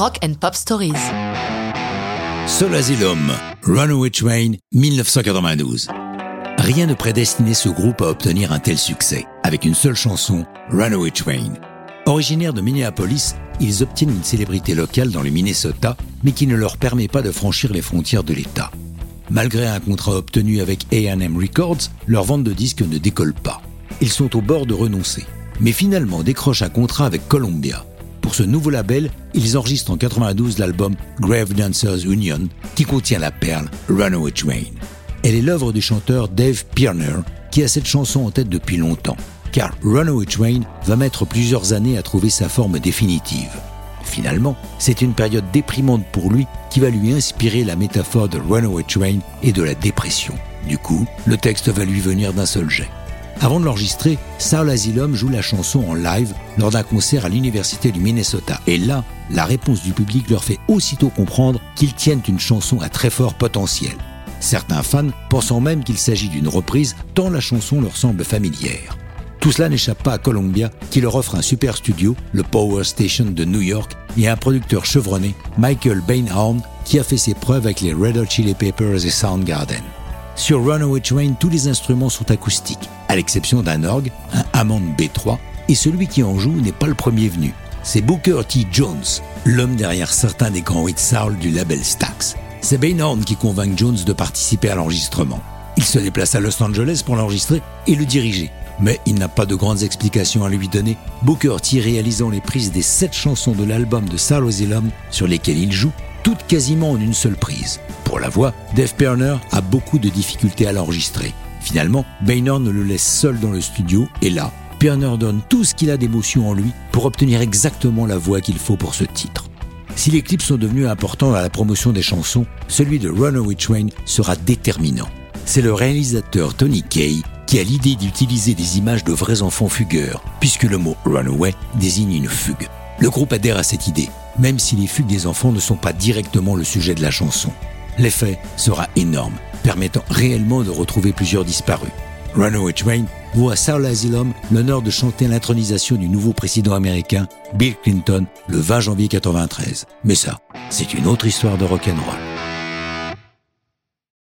Rock and Pop Stories. Sol Asylum, Runaway Train, 1992. Rien ne prédestinait ce groupe à obtenir un tel succès, avec une seule chanson, Runaway Train. Originaires de Minneapolis, ils obtiennent une célébrité locale dans le Minnesota, mais qui ne leur permet pas de franchir les frontières de l'État. Malgré un contrat obtenu avec AM Records, leur vente de disques ne décolle pas. Ils sont au bord de renoncer, mais finalement décrochent un contrat avec Columbia. Pour ce nouveau label, ils enregistrent en 92 l'album Grave Dancers Union, qui contient la perle Runaway Train. Elle est l'œuvre du chanteur Dave Pirner, qui a cette chanson en tête depuis longtemps, car Runaway Train va mettre plusieurs années à trouver sa forme définitive. Finalement, c'est une période déprimante pour lui qui va lui inspirer la métaphore de Runaway Train et de la dépression. Du coup, le texte va lui venir d'un seul jet. Avant de l'enregistrer, Saul Asylum joue la chanson en live lors d'un concert à l'Université du Minnesota. Et là, la réponse du public leur fait aussitôt comprendre qu'ils tiennent une chanson à très fort potentiel. Certains fans pensant même qu'il s'agit d'une reprise tant la chanson leur semble familière. Tout cela n'échappe pas à Columbia qui leur offre un super studio, le Power Station de New York, et un producteur chevronné, Michael Bainhorn, qui a fait ses preuves avec les Red Hot Chili Peppers et Soundgarden. Sur Runaway Train, tous les instruments sont acoustiques, à l'exception d'un orgue, un Hammond B3, et celui qui en joue n'est pas le premier venu. C'est Booker T. Jones, l'homme derrière certains des grands hits soul du label Stax. C'est Bainhorn qui convainc Jones de participer à l'enregistrement. Il se déplace à Los Angeles pour l'enregistrer et le diriger. Mais il n'a pas de grandes explications à lui donner, Booker T réalisant les prises des sept chansons de l'album de Sal sur lesquelles il joue, toutes quasiment en une seule prise. Pour la voix, Dave Perner a beaucoup de difficultés à l'enregistrer. Finalement, Baynor ne le laisse seul dans le studio et là, Perner donne tout ce qu'il a d'émotion en lui pour obtenir exactement la voix qu'il faut pour ce titre. Si les clips sont devenus importants à la promotion des chansons, celui de Runaway Train sera déterminant. C'est le réalisateur Tony Kay qui a l'idée d'utiliser des images de vrais enfants fugueurs, puisque le mot Runaway désigne une fugue. Le groupe adhère à cette idée, même si les fugues des enfants ne sont pas directement le sujet de la chanson. L'effet sera énorme, permettant réellement de retrouver plusieurs disparus. Runaway Train vaut à Saul Asylum l'honneur de chanter l'intronisation du nouveau président américain, Bill Clinton, le 20 janvier 1993. Mais ça, c'est une autre histoire de rock'n'roll.